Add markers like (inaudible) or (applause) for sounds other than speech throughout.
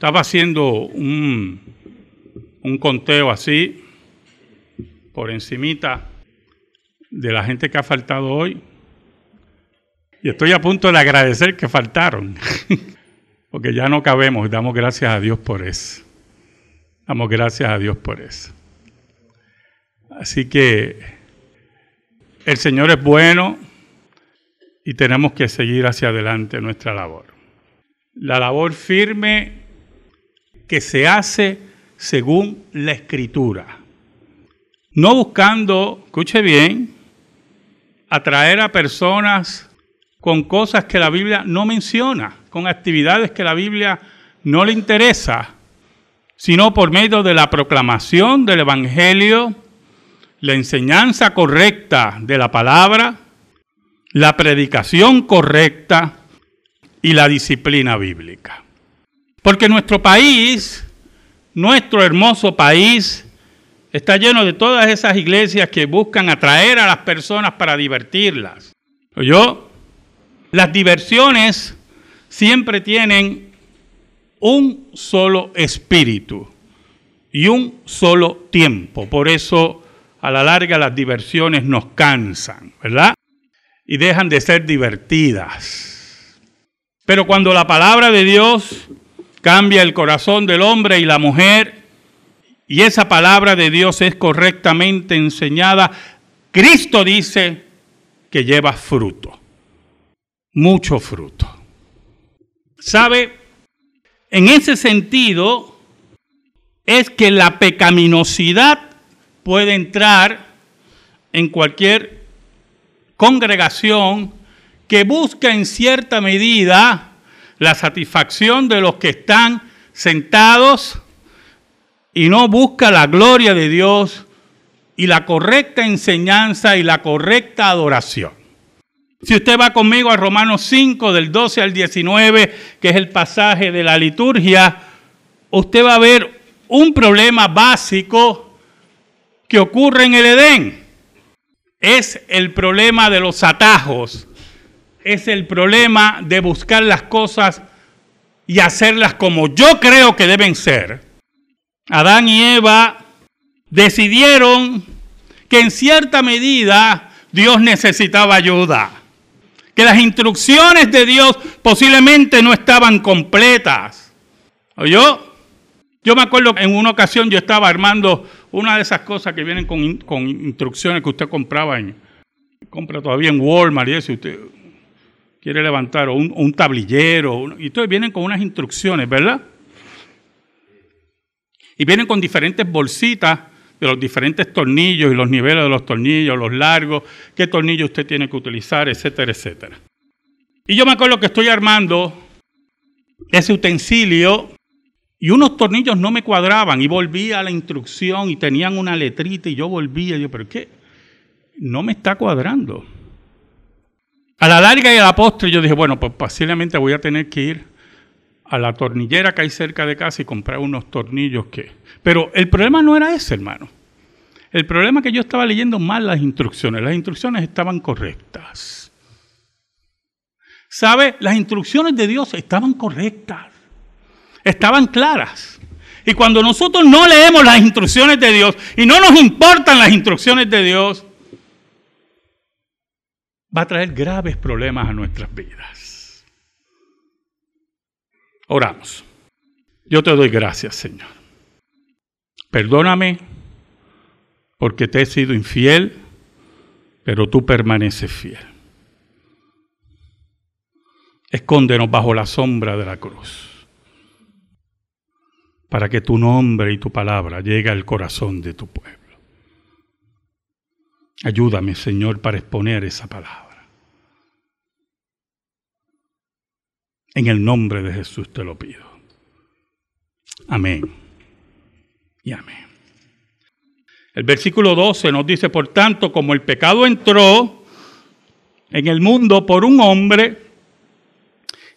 Estaba haciendo un, un conteo así, por encimita, de la gente que ha faltado hoy. Y estoy a punto de agradecer que faltaron, (laughs) porque ya no cabemos. Damos gracias a Dios por eso. Damos gracias a Dios por eso. Así que el Señor es bueno y tenemos que seguir hacia adelante nuestra labor. La labor firme que se hace según la escritura. No buscando, escuche bien, atraer a personas con cosas que la Biblia no menciona, con actividades que la Biblia no le interesa, sino por medio de la proclamación del Evangelio, la enseñanza correcta de la palabra, la predicación correcta y la disciplina bíblica. Porque nuestro país, nuestro hermoso país, está lleno de todas esas iglesias que buscan atraer a las personas para divertirlas. ¿Yo? Las diversiones siempre tienen un solo espíritu y un solo tiempo. Por eso, a la larga, las diversiones nos cansan, ¿verdad? Y dejan de ser divertidas. Pero cuando la palabra de Dios cambia el corazón del hombre y la mujer, y esa palabra de Dios es correctamente enseñada, Cristo dice que lleva fruto, mucho fruto. ¿Sabe? En ese sentido es que la pecaminosidad puede entrar en cualquier congregación que busca en cierta medida la satisfacción de los que están sentados y no busca la gloria de Dios y la correcta enseñanza y la correcta adoración. Si usted va conmigo a Romanos 5, del 12 al 19, que es el pasaje de la liturgia, usted va a ver un problema básico que ocurre en el Edén. Es el problema de los atajos es el problema de buscar las cosas y hacerlas como yo creo que deben ser. Adán y Eva decidieron que en cierta medida Dios necesitaba ayuda, que las instrucciones de Dios posiblemente no estaban completas. ¿Oyó? Yo me acuerdo que en una ocasión yo estaba armando una de esas cosas que vienen con, con instrucciones que usted compraba en, compra todavía en Walmart y eso, usted, quiere levantar, o un, tablillero, y entonces vienen con unas instrucciones, ¿verdad? Y vienen con diferentes bolsitas de los diferentes tornillos y los niveles de los tornillos, los largos, qué tornillo usted tiene que utilizar, etcétera, etcétera. Y yo me acuerdo que estoy armando ese utensilio y unos tornillos no me cuadraban y volvía a la instrucción y tenían una letrita y yo volvía y yo, pero ¿qué? No me está cuadrando. A la larga y a la postre yo dije, bueno, pues posiblemente voy a tener que ir a la tornillera que hay cerca de casa y comprar unos tornillos que... Pero el problema no era ese, hermano. El problema es que yo estaba leyendo mal las instrucciones. Las instrucciones estaban correctas. ¿Sabe? Las instrucciones de Dios estaban correctas. Estaban claras. Y cuando nosotros no leemos las instrucciones de Dios y no nos importan las instrucciones de Dios, va a traer graves problemas a nuestras vidas. Oramos. Yo te doy gracias, Señor. Perdóname porque te he sido infiel, pero tú permaneces fiel. Escóndenos bajo la sombra de la cruz, para que tu nombre y tu palabra llegue al corazón de tu pueblo. Ayúdame, Señor, para exponer esa palabra. En el nombre de Jesús te lo pido. Amén. Y amén. El versículo 12 nos dice, por tanto, como el pecado entró en el mundo por un hombre,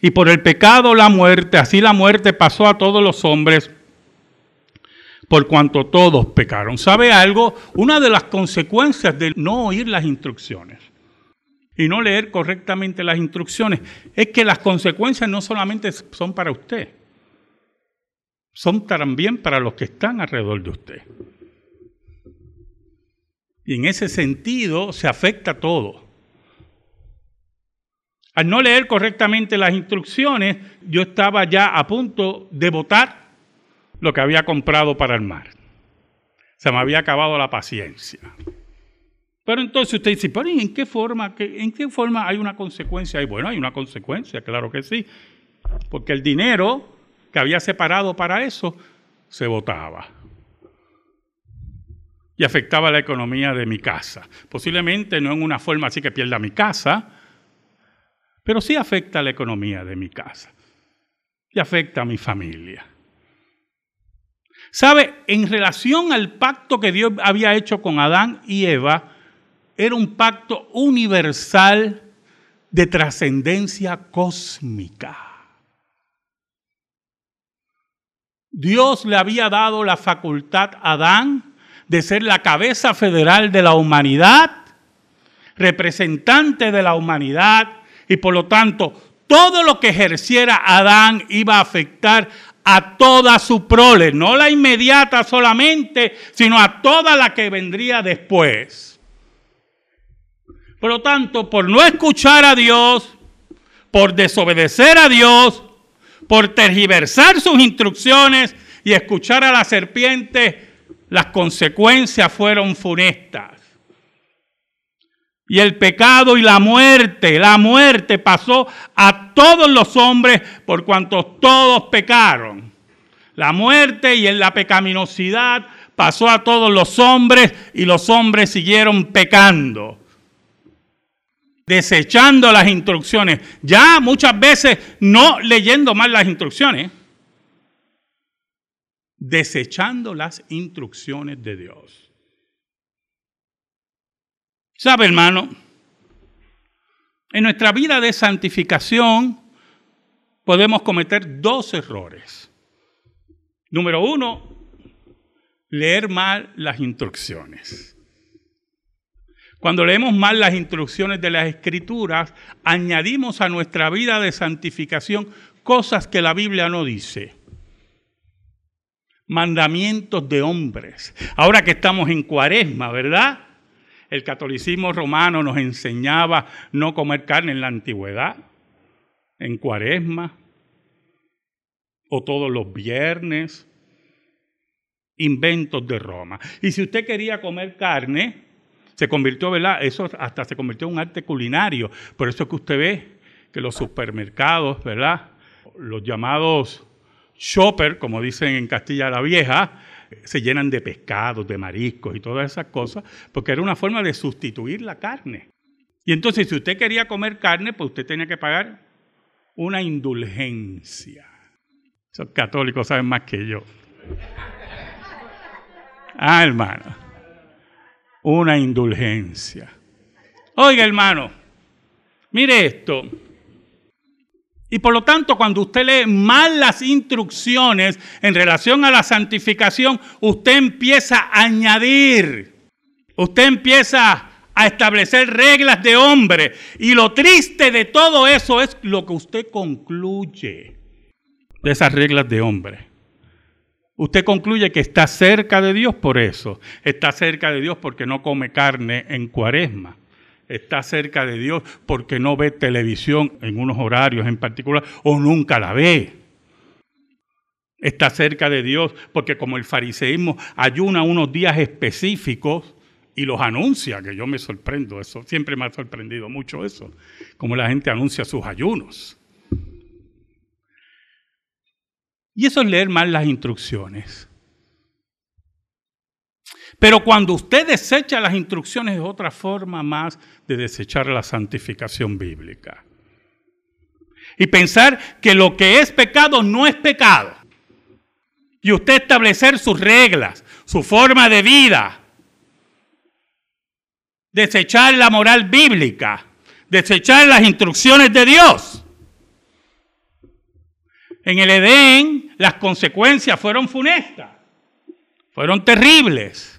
y por el pecado la muerte, así la muerte pasó a todos los hombres, por cuanto todos pecaron. ¿Sabe algo? Una de las consecuencias de no oír las instrucciones y no leer correctamente las instrucciones es que las consecuencias no solamente son para usted, son también para los que están alrededor de usted. Y en ese sentido se afecta todo. Al no leer correctamente las instrucciones, yo estaba ya a punto de votar lo que había comprado para el mar. Se me había acabado la paciencia. Pero entonces usted dice, ¿pero en qué forma, en qué forma hay una consecuencia? Y bueno, hay una consecuencia, claro que sí. Porque el dinero que había separado para eso se votaba. Y afectaba la economía de mi casa. Posiblemente no en una forma así que pierda mi casa, pero sí afecta la economía de mi casa. Y afecta a mi familia. ¿Sabe? En relación al pacto que Dios había hecho con Adán y Eva, era un pacto universal de trascendencia cósmica. Dios le había dado la facultad a Adán de ser la cabeza federal de la humanidad, representante de la humanidad, y por lo tanto todo lo que ejerciera Adán iba a afectar a toda su prole, no la inmediata solamente, sino a toda la que vendría después. Por lo tanto, por no escuchar a Dios, por desobedecer a Dios, por tergiversar sus instrucciones y escuchar a la serpiente, las consecuencias fueron funestas. Y el pecado y la muerte, la muerte pasó a todos los hombres por cuanto todos pecaron. La muerte y en la pecaminosidad pasó a todos los hombres y los hombres siguieron pecando desechando las instrucciones, ya muchas veces no leyendo mal las instrucciones, desechando las instrucciones de Dios. ¿Sabe, hermano? En nuestra vida de santificación podemos cometer dos errores. Número uno, leer mal las instrucciones. Cuando leemos mal las instrucciones de las escrituras, añadimos a nuestra vida de santificación cosas que la Biblia no dice. Mandamientos de hombres. Ahora que estamos en cuaresma, ¿verdad? El catolicismo romano nos enseñaba no comer carne en la antigüedad, en cuaresma, o todos los viernes, inventos de Roma. Y si usted quería comer carne, se convirtió, ¿verdad? Eso hasta se convirtió en un arte culinario. Por eso es que usted ve que los supermercados, ¿verdad? Los llamados shopper, como dicen en Castilla la Vieja, se llenan de pescados, de mariscos y todas esas cosas, porque era una forma de sustituir la carne. Y entonces, si usted quería comer carne, pues usted tenía que pagar una indulgencia. Esos católicos saben más que yo. Ah, hermano una indulgencia. Oiga, hermano, mire esto. Y por lo tanto, cuando usted lee mal las instrucciones en relación a la santificación, usted empieza a añadir, usted empieza a establecer reglas de hombre. Y lo triste de todo eso es lo que usted concluye de esas reglas de hombre. Usted concluye que está cerca de Dios por eso. Está cerca de Dios porque no come carne en cuaresma. Está cerca de Dios porque no ve televisión en unos horarios en particular o nunca la ve. Está cerca de Dios porque como el fariseísmo ayuna unos días específicos y los anuncia, que yo me sorprendo, eso siempre me ha sorprendido mucho eso, como la gente anuncia sus ayunos. Y eso es leer mal las instrucciones. Pero cuando usted desecha las instrucciones es otra forma más de desechar la santificación bíblica. Y pensar que lo que es pecado no es pecado. Y usted establecer sus reglas, su forma de vida. Desechar la moral bíblica. Desechar las instrucciones de Dios. En el Edén las consecuencias fueron funestas, fueron terribles.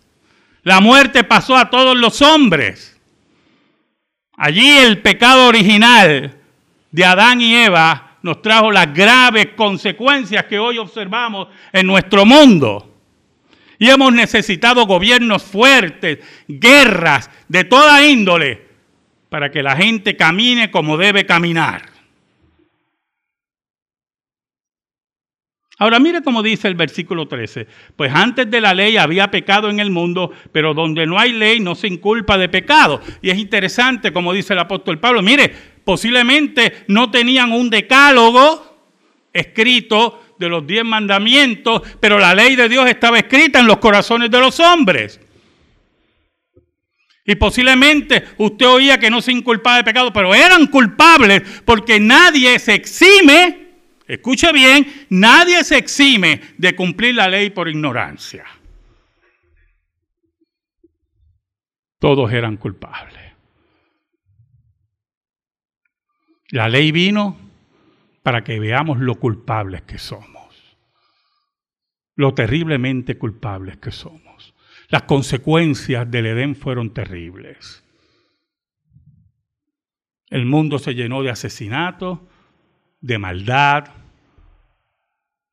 La muerte pasó a todos los hombres. Allí el pecado original de Adán y Eva nos trajo las graves consecuencias que hoy observamos en nuestro mundo. Y hemos necesitado gobiernos fuertes, guerras de toda índole, para que la gente camine como debe caminar. Ahora mire cómo dice el versículo 13. Pues antes de la ley había pecado en el mundo, pero donde no hay ley no se inculpa de pecado. Y es interesante como dice el apóstol Pablo. Mire, posiblemente no tenían un decálogo escrito de los diez mandamientos, pero la ley de Dios estaba escrita en los corazones de los hombres. Y posiblemente usted oía que no se inculpaba de pecado, pero eran culpables porque nadie se exime Escuche bien, nadie se exime de cumplir la ley por ignorancia. Todos eran culpables. La ley vino para que veamos lo culpables que somos, lo terriblemente culpables que somos. Las consecuencias del Edén fueron terribles. El mundo se llenó de asesinatos, de maldad,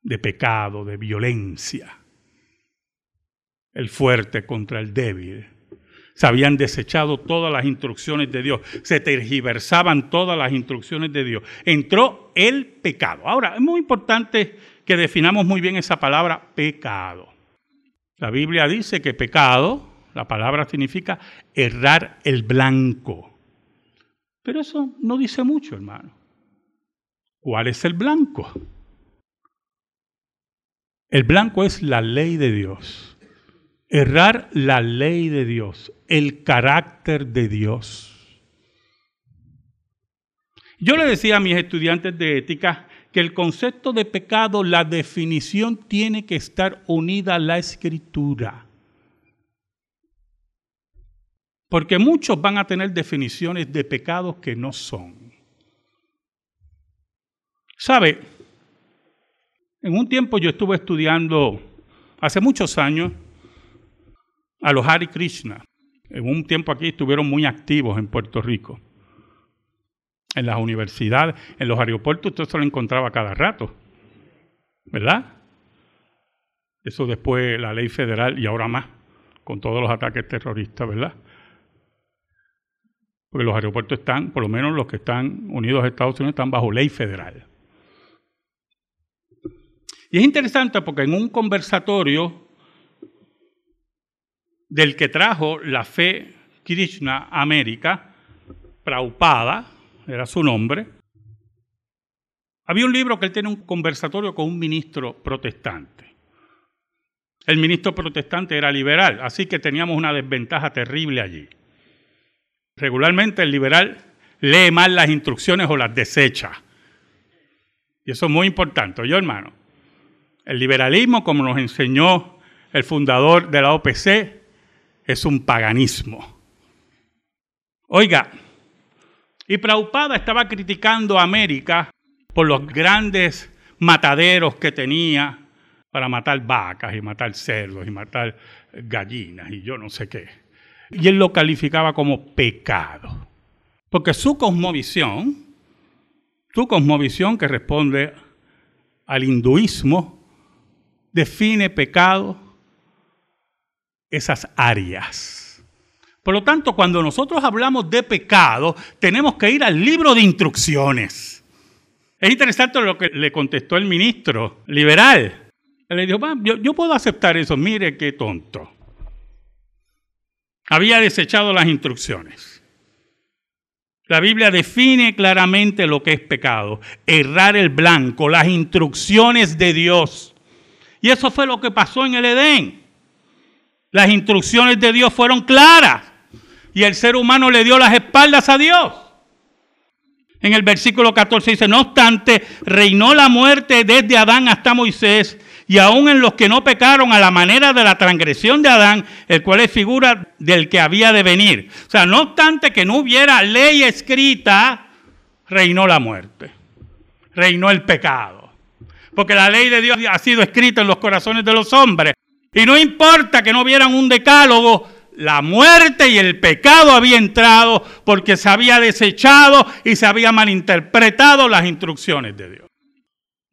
de pecado, de violencia. El fuerte contra el débil. Se habían desechado todas las instrucciones de Dios. Se tergiversaban todas las instrucciones de Dios. Entró el pecado. Ahora, es muy importante que definamos muy bien esa palabra pecado. La Biblia dice que pecado, la palabra significa errar el blanco. Pero eso no dice mucho, hermano. ¿Cuál es el blanco? El blanco es la ley de Dios. Errar la ley de Dios, el carácter de Dios. Yo le decía a mis estudiantes de ética que el concepto de pecado, la definición tiene que estar unida a la escritura. Porque muchos van a tener definiciones de pecados que no son. ¿Sabe? En un tiempo yo estuve estudiando, hace muchos años, a los Hari Krishna. En un tiempo aquí estuvieron muy activos en Puerto Rico. En las universidades, en los aeropuertos, usted se lo encontraba cada rato. ¿Verdad? Eso después la ley federal y ahora más, con todos los ataques terroristas, ¿verdad? Porque los aeropuertos están, por lo menos los que están unidos a Estados Unidos, están bajo ley federal. Y es interesante porque en un conversatorio del que trajo la fe Krishna América, Praupada, era su nombre, había un libro que él tiene un conversatorio con un ministro protestante. El ministro protestante era liberal, así que teníamos una desventaja terrible allí. Regularmente el liberal lee mal las instrucciones o las desecha. Y eso es muy importante, yo hermano. El liberalismo, como nos enseñó el fundador de la OPC, es un paganismo. Oiga, y Praupada estaba criticando a América por los grandes mataderos que tenía para matar vacas y matar cerdos y matar gallinas y yo no sé qué. Y él lo calificaba como pecado. Porque su cosmovisión, su cosmovisión que responde al hinduismo, define pecado esas áreas. Por lo tanto, cuando nosotros hablamos de pecado, tenemos que ir al libro de instrucciones. Es interesante lo que le contestó el ministro liberal. Él le dijo, yo, yo puedo aceptar eso, mire qué tonto. Había desechado las instrucciones. La Biblia define claramente lo que es pecado, errar el blanco, las instrucciones de Dios. Y eso fue lo que pasó en el Edén. Las instrucciones de Dios fueron claras y el ser humano le dio las espaldas a Dios. En el versículo 14 dice, no obstante, reinó la muerte desde Adán hasta Moisés y aún en los que no pecaron a la manera de la transgresión de Adán, el cual es figura del que había de venir. O sea, no obstante que no hubiera ley escrita, reinó la muerte, reinó el pecado porque la ley de Dios ha sido escrita en los corazones de los hombres. Y no importa que no vieran un decálogo, la muerte y el pecado había entrado porque se había desechado y se había malinterpretado las instrucciones de Dios.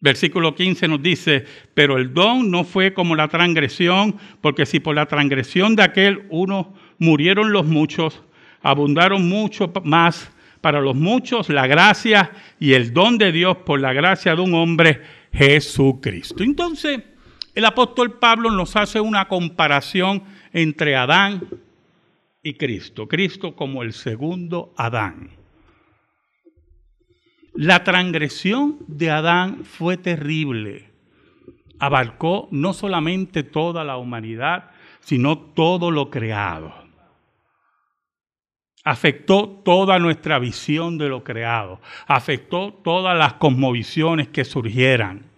Versículo 15 nos dice, pero el don no fue como la transgresión, porque si por la transgresión de aquel uno murieron los muchos, abundaron mucho más para los muchos la gracia y el don de Dios por la gracia de un hombre, Jesucristo. Entonces, el apóstol Pablo nos hace una comparación entre Adán y Cristo. Cristo como el segundo Adán. La transgresión de Adán fue terrible. Abarcó no solamente toda la humanidad, sino todo lo creado. Afectó toda nuestra visión de lo creado. Afectó todas las cosmovisiones que surgieran.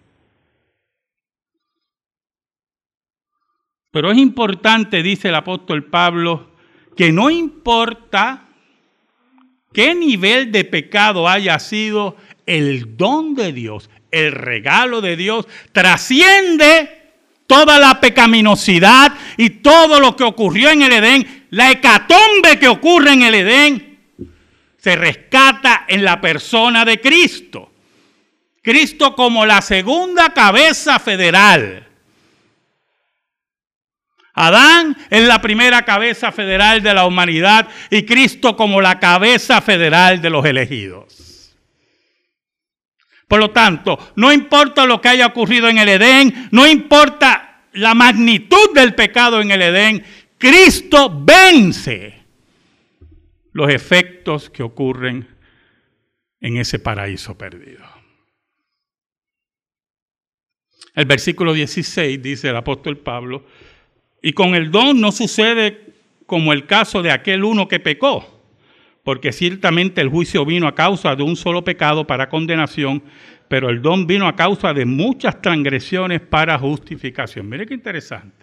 Pero es importante, dice el apóstol Pablo, que no importa qué nivel de pecado haya sido, el don de Dios, el regalo de Dios, trasciende toda la pecaminosidad y todo lo que ocurrió en el Edén, la hecatombe que ocurre en el Edén, se rescata en la persona de Cristo. Cristo como la segunda cabeza federal Adán es la primera cabeza federal de la humanidad y Cristo como la cabeza federal de los elegidos. Por lo tanto, no importa lo que haya ocurrido en el Edén, no importa la magnitud del pecado en el Edén, Cristo vence los efectos que ocurren en ese paraíso perdido. El versículo 16 dice el apóstol Pablo, y con el don no sucede como el caso de aquel uno que pecó, porque ciertamente el juicio vino a causa de un solo pecado para condenación, pero el don vino a causa de muchas transgresiones para justificación. Mire qué interesante.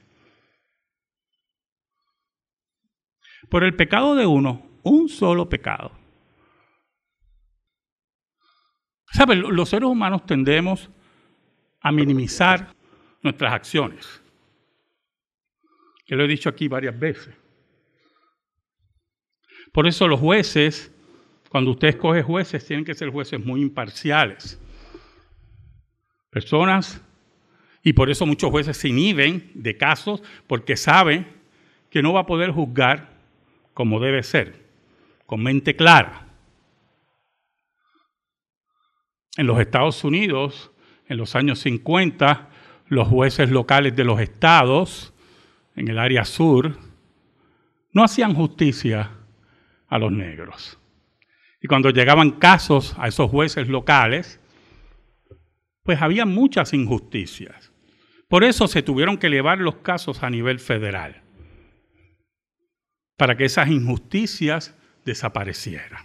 Por el pecado de uno, un solo pecado. ¿Saben? Los seres humanos tendemos a minimizar nuestras acciones. Que lo he dicho aquí varias veces. Por eso los jueces, cuando usted escoge jueces, tienen que ser jueces muy imparciales. Personas, y por eso muchos jueces se inhiben de casos porque saben que no va a poder juzgar como debe ser, con mente clara. En los Estados Unidos, en los años 50, los jueces locales de los estados en el área sur, no hacían justicia a los negros. Y cuando llegaban casos a esos jueces locales, pues había muchas injusticias. Por eso se tuvieron que elevar los casos a nivel federal, para que esas injusticias desaparecieran.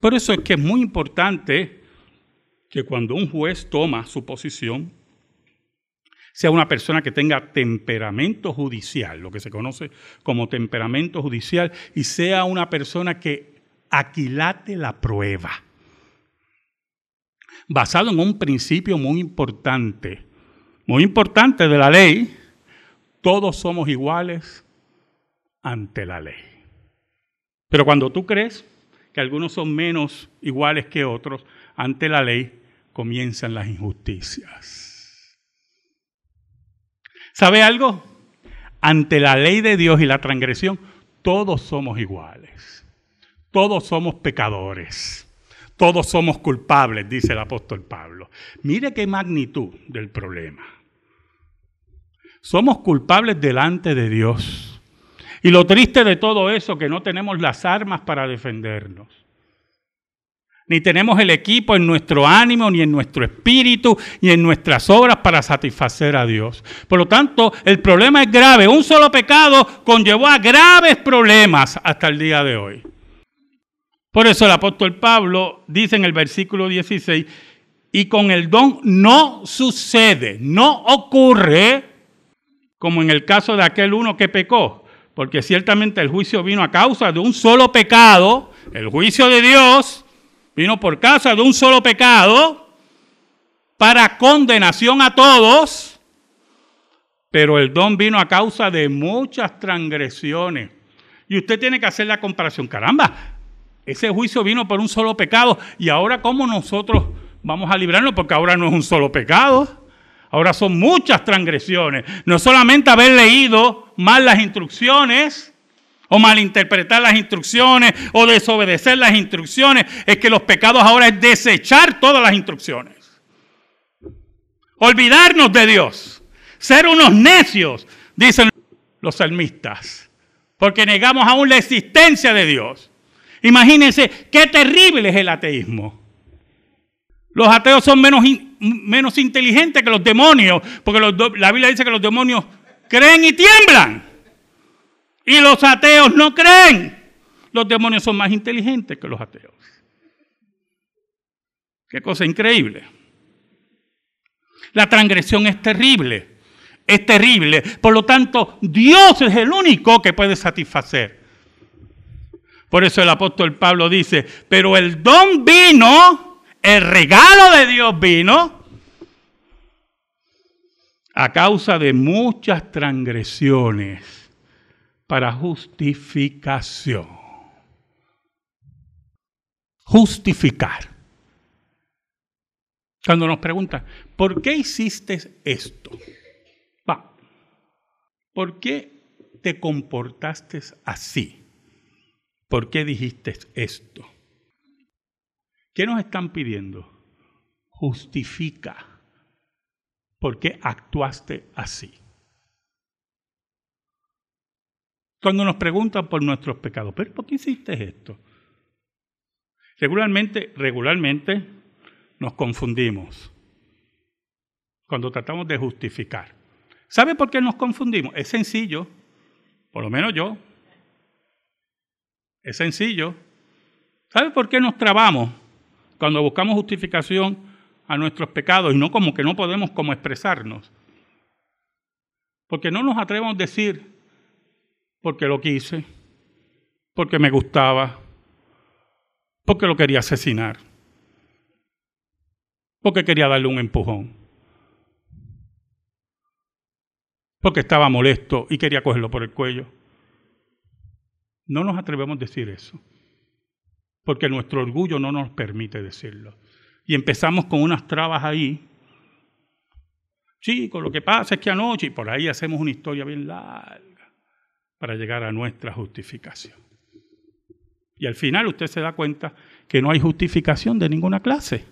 Por eso es que es muy importante que cuando un juez toma su posición, sea una persona que tenga temperamento judicial, lo que se conoce como temperamento judicial, y sea una persona que aquilate la prueba. Basado en un principio muy importante, muy importante de la ley, todos somos iguales ante la ley. Pero cuando tú crees que algunos son menos iguales que otros ante la ley, comienzan las injusticias. ¿Sabe algo? Ante la ley de Dios y la transgresión, todos somos iguales. Todos somos pecadores. Todos somos culpables, dice el apóstol Pablo. Mire qué magnitud del problema. Somos culpables delante de Dios. Y lo triste de todo eso, que no tenemos las armas para defendernos ni tenemos el equipo en nuestro ánimo, ni en nuestro espíritu, ni en nuestras obras para satisfacer a Dios. Por lo tanto, el problema es grave. Un solo pecado conllevó a graves problemas hasta el día de hoy. Por eso el apóstol Pablo dice en el versículo 16, y con el don no sucede, no ocurre como en el caso de aquel uno que pecó, porque ciertamente el juicio vino a causa de un solo pecado, el juicio de Dios, Vino por causa de un solo pecado para condenación a todos, pero el don vino a causa de muchas transgresiones. Y usted tiene que hacer la comparación. Caramba, ese juicio vino por un solo pecado y ahora cómo nosotros vamos a librarnos porque ahora no es un solo pecado. Ahora son muchas transgresiones. No solamente haber leído mal las instrucciones o malinterpretar las instrucciones o desobedecer las instrucciones. Es que los pecados ahora es desechar todas las instrucciones. Olvidarnos de Dios. Ser unos necios, dicen los salmistas. Porque negamos aún la existencia de Dios. Imagínense qué terrible es el ateísmo. Los ateos son menos, menos inteligentes que los demonios, porque la Biblia dice que los demonios creen y tiemblan. Y los ateos no creen. Los demonios son más inteligentes que los ateos. Qué cosa increíble. La transgresión es terrible. Es terrible. Por lo tanto, Dios es el único que puede satisfacer. Por eso el apóstol Pablo dice, pero el don vino, el regalo de Dios vino a causa de muchas transgresiones para justificación. Justificar. Cuando nos preguntan, ¿por qué hiciste esto? Va, ¿por qué te comportaste así? ¿Por qué dijiste esto? ¿Qué nos están pidiendo? Justifica por qué actuaste así. Cuando nos preguntan por nuestros pecados, ¿pero por qué hiciste esto? Regularmente, regularmente nos confundimos cuando tratamos de justificar. ¿Sabe por qué nos confundimos? Es sencillo, por lo menos yo. Es sencillo. ¿Sabe por qué nos trabamos cuando buscamos justificación a nuestros pecados y no como que no podemos como expresarnos? Porque no nos atrevemos a decir, porque lo quise, porque me gustaba, porque lo quería asesinar, porque quería darle un empujón, porque estaba molesto y quería cogerlo por el cuello. No nos atrevemos a decir eso, porque nuestro orgullo no nos permite decirlo. Y empezamos con unas trabas ahí. Chicos, lo que pasa es que anoche, y por ahí hacemos una historia bien larga para llegar a nuestra justificación. Y al final usted se da cuenta que no hay justificación de ninguna clase.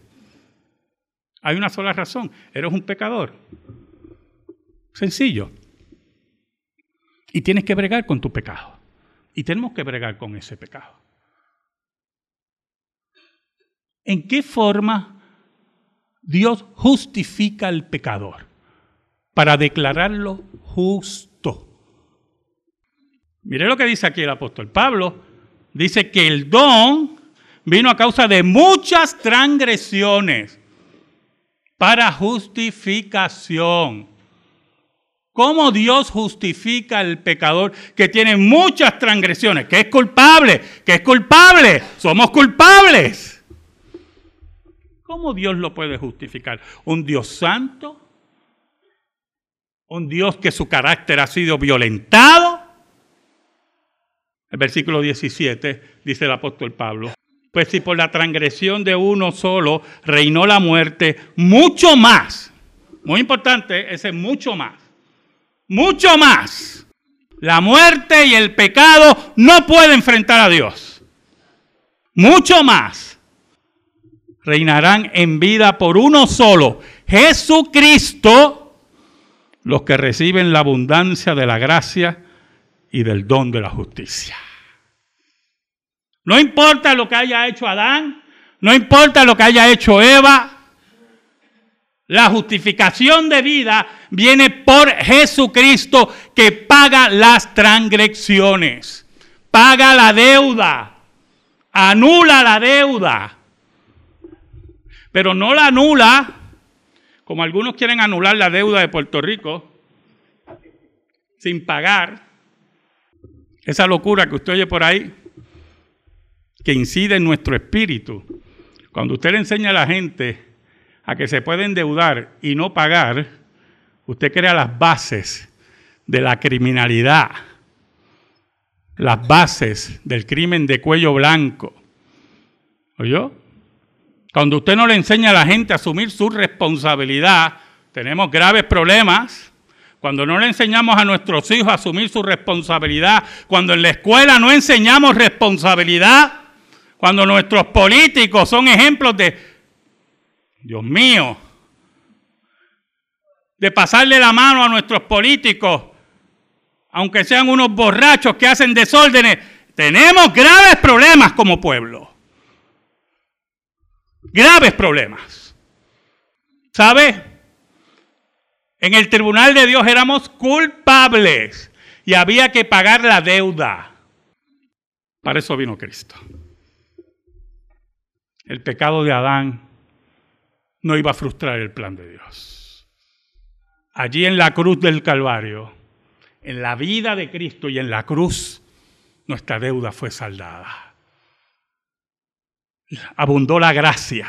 Hay una sola razón, eres un pecador. Sencillo. Y tienes que bregar con tu pecado. Y tenemos que bregar con ese pecado. ¿En qué forma Dios justifica al pecador? Para declararlo justo. Mire lo que dice aquí el apóstol Pablo. Dice que el don vino a causa de muchas transgresiones para justificación. ¿Cómo Dios justifica al pecador que tiene muchas transgresiones? Que es culpable, que es culpable, somos culpables. ¿Cómo Dios lo puede justificar? ¿Un Dios santo? ¿Un Dios que su carácter ha sido violentado? El versículo 17 dice el apóstol Pablo, pues si por la transgresión de uno solo reinó la muerte, mucho más, muy importante, ese mucho más mucho más. La muerte y el pecado no pueden enfrentar a Dios. Mucho más. Reinarán en vida por uno solo, Jesucristo, los que reciben la abundancia de la gracia y del don de la justicia. No importa lo que haya hecho Adán, no importa lo que haya hecho Eva, la justificación de vida viene por Jesucristo que paga las transgresiones, paga la deuda, anula la deuda, pero no la anula como algunos quieren anular la deuda de Puerto Rico sin pagar. Esa locura que usted oye por ahí, que incide en nuestro espíritu. Cuando usted le enseña a la gente a que se puede endeudar y no pagar, usted crea las bases de la criminalidad, las bases del crimen de cuello blanco. ¿Oyó? Cuando usted no le enseña a la gente a asumir su responsabilidad, tenemos graves problemas. Cuando no le enseñamos a nuestros hijos a asumir su responsabilidad, cuando en la escuela no enseñamos responsabilidad, cuando nuestros políticos son ejemplos de, Dios mío, de pasarle la mano a nuestros políticos, aunque sean unos borrachos que hacen desórdenes, tenemos graves problemas como pueblo. Graves problemas. ¿Sabe? En el tribunal de Dios éramos culpables y había que pagar la deuda. Para eso vino Cristo. El pecado de Adán no iba a frustrar el plan de Dios. Allí en la cruz del Calvario, en la vida de Cristo y en la cruz, nuestra deuda fue saldada. Abundó la gracia,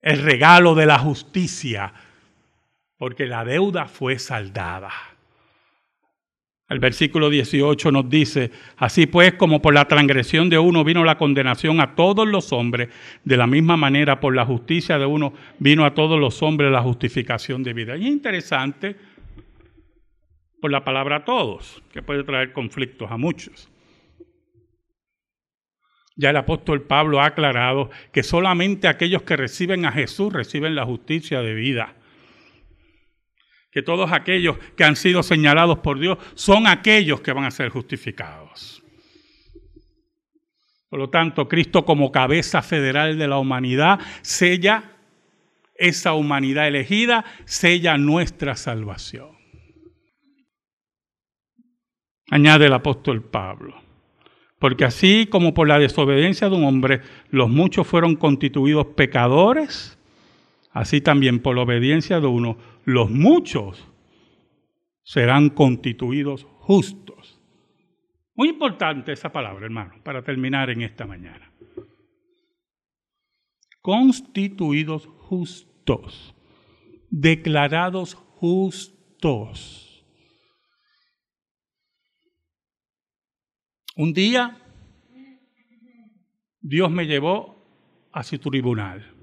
el regalo de la justicia porque la deuda fue saldada. El versículo 18 nos dice, así pues como por la transgresión de uno vino la condenación a todos los hombres, de la misma manera por la justicia de uno vino a todos los hombres la justificación de vida. Y es interesante por la palabra todos, que puede traer conflictos a muchos. Ya el apóstol Pablo ha aclarado que solamente aquellos que reciben a Jesús reciben la justicia de vida que todos aquellos que han sido señalados por Dios son aquellos que van a ser justificados. Por lo tanto, Cristo como cabeza federal de la humanidad sella esa humanidad elegida, sella nuestra salvación. Añade el apóstol Pablo. Porque así como por la desobediencia de un hombre los muchos fueron constituidos pecadores, así también por la obediencia de uno los muchos serán constituidos justos. Muy importante esa palabra, hermano, para terminar en esta mañana. Constituidos justos, declarados justos. Un día Dios me llevó a su tribunal.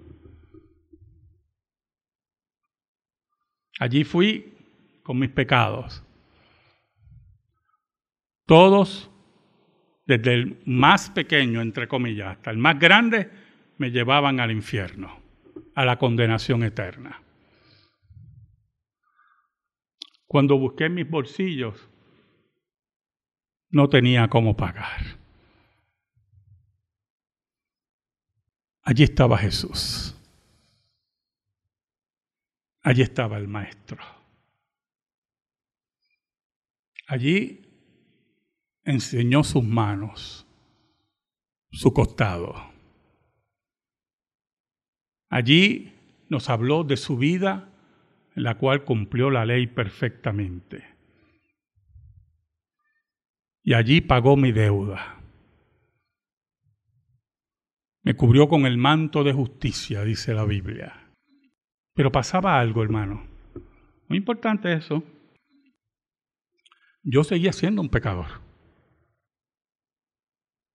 Allí fui con mis pecados. Todos, desde el más pequeño, entre comillas, hasta el más grande, me llevaban al infierno, a la condenación eterna. Cuando busqué mis bolsillos, no tenía cómo pagar. Allí estaba Jesús. Allí estaba el maestro. Allí enseñó sus manos, su costado. Allí nos habló de su vida en la cual cumplió la ley perfectamente. Y allí pagó mi deuda. Me cubrió con el manto de justicia, dice la Biblia. Pero pasaba algo, hermano. Muy importante eso. Yo seguía siendo un pecador.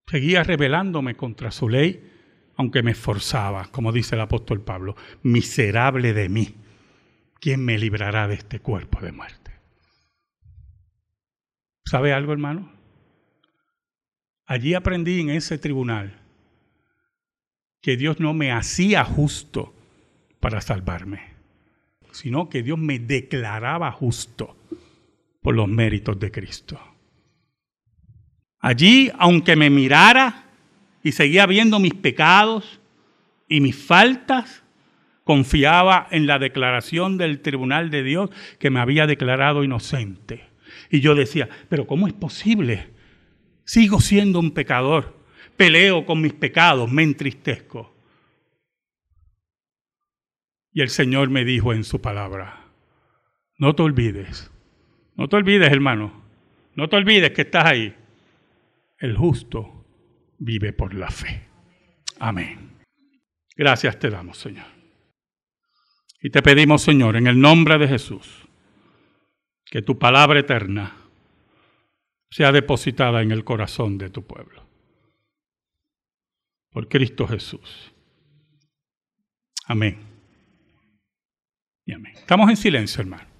Seguía rebelándome contra su ley, aunque me esforzaba, como dice el apóstol Pablo. Miserable de mí. ¿Quién me librará de este cuerpo de muerte? ¿Sabe algo, hermano? Allí aprendí en ese tribunal que Dios no me hacía justo para salvarme, sino que Dios me declaraba justo por los méritos de Cristo. Allí, aunque me mirara y seguía viendo mis pecados y mis faltas, confiaba en la declaración del tribunal de Dios que me había declarado inocente. Y yo decía, pero ¿cómo es posible? Sigo siendo un pecador, peleo con mis pecados, me entristezco. Y el Señor me dijo en su palabra, no te olvides, no te olvides hermano, no te olvides que estás ahí. El justo vive por la fe. Amén. Gracias te damos, Señor. Y te pedimos, Señor, en el nombre de Jesús, que tu palabra eterna sea depositada en el corazón de tu pueblo. Por Cristo Jesús. Amén. Y amén. Estamos en silencio, hermano.